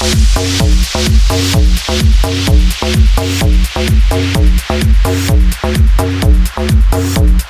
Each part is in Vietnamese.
Thank you.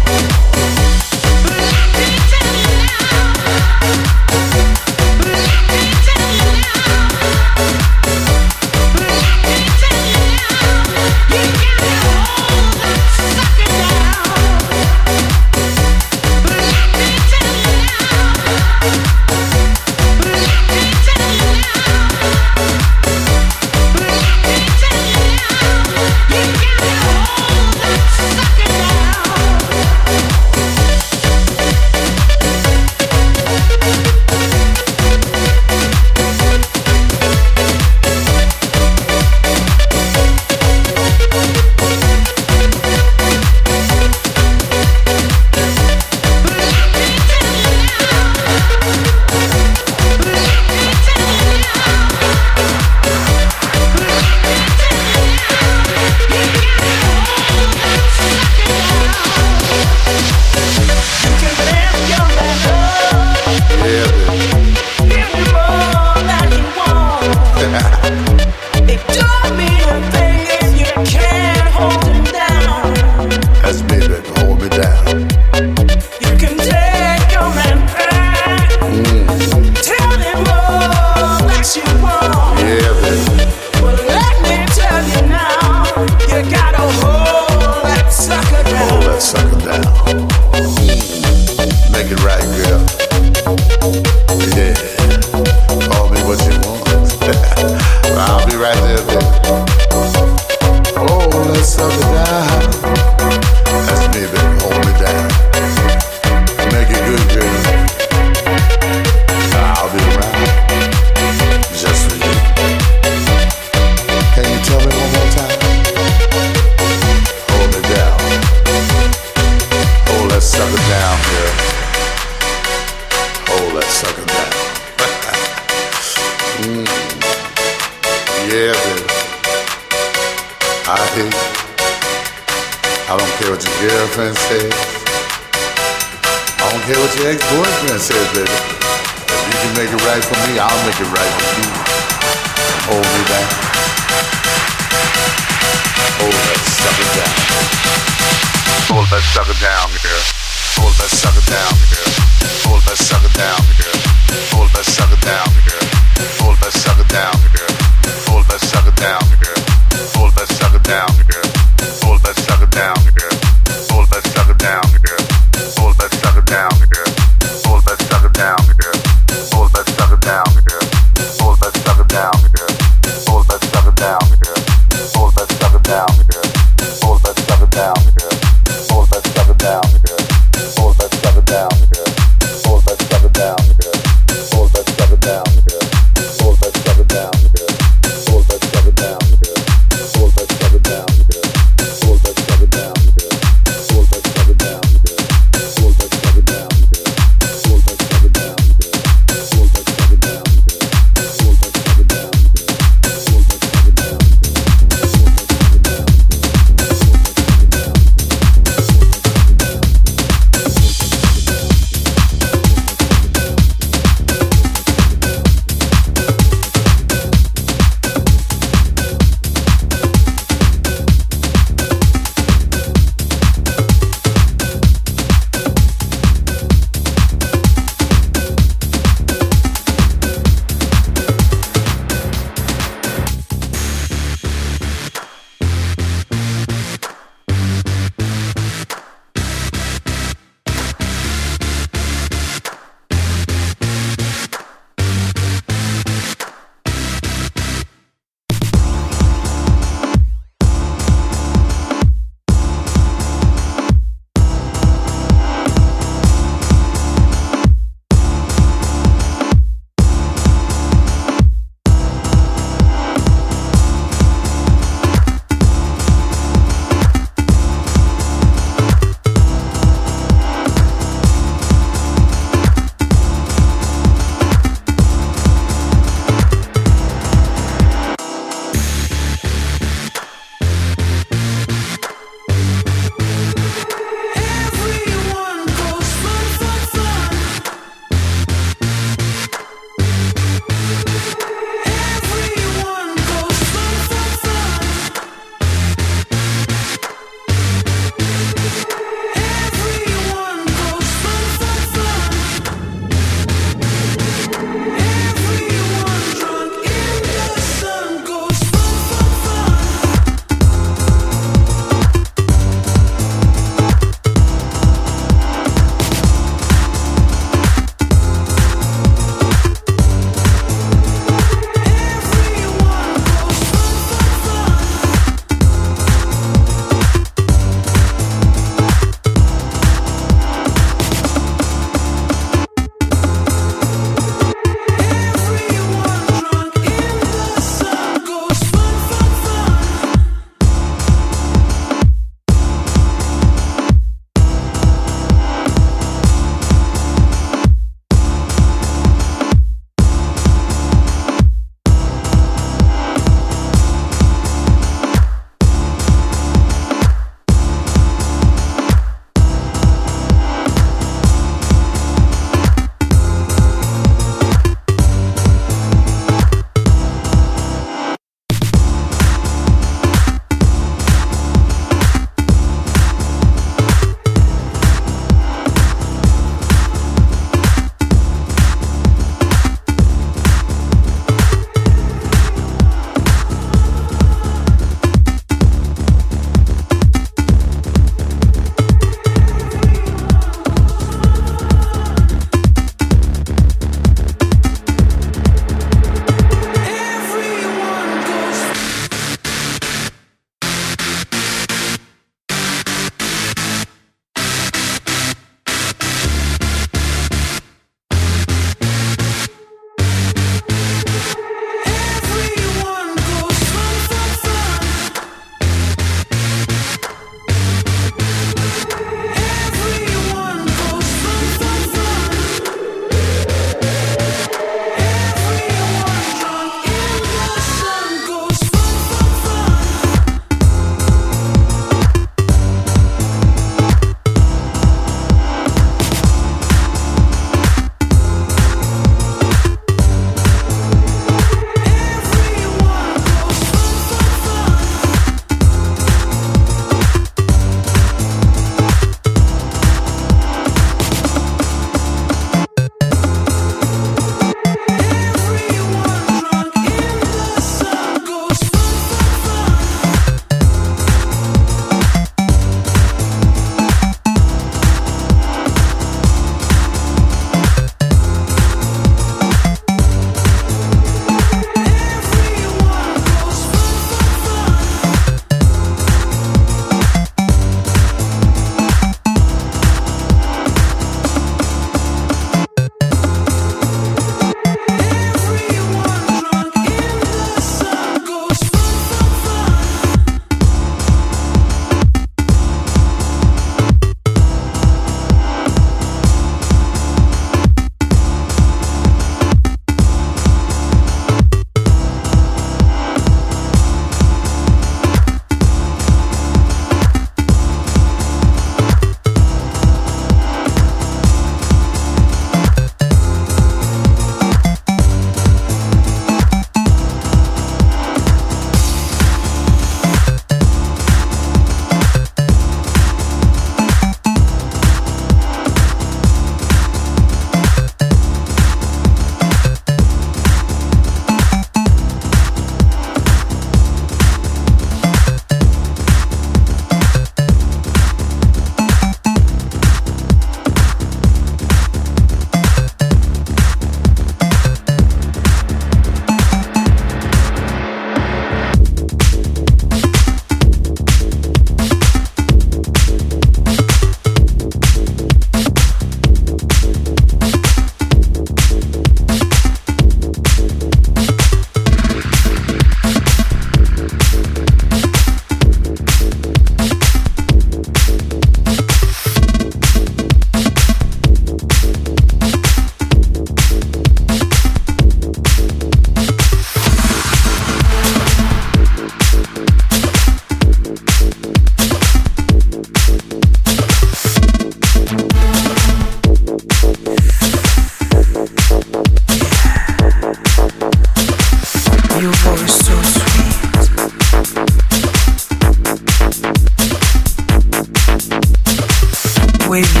way.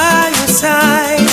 by your side.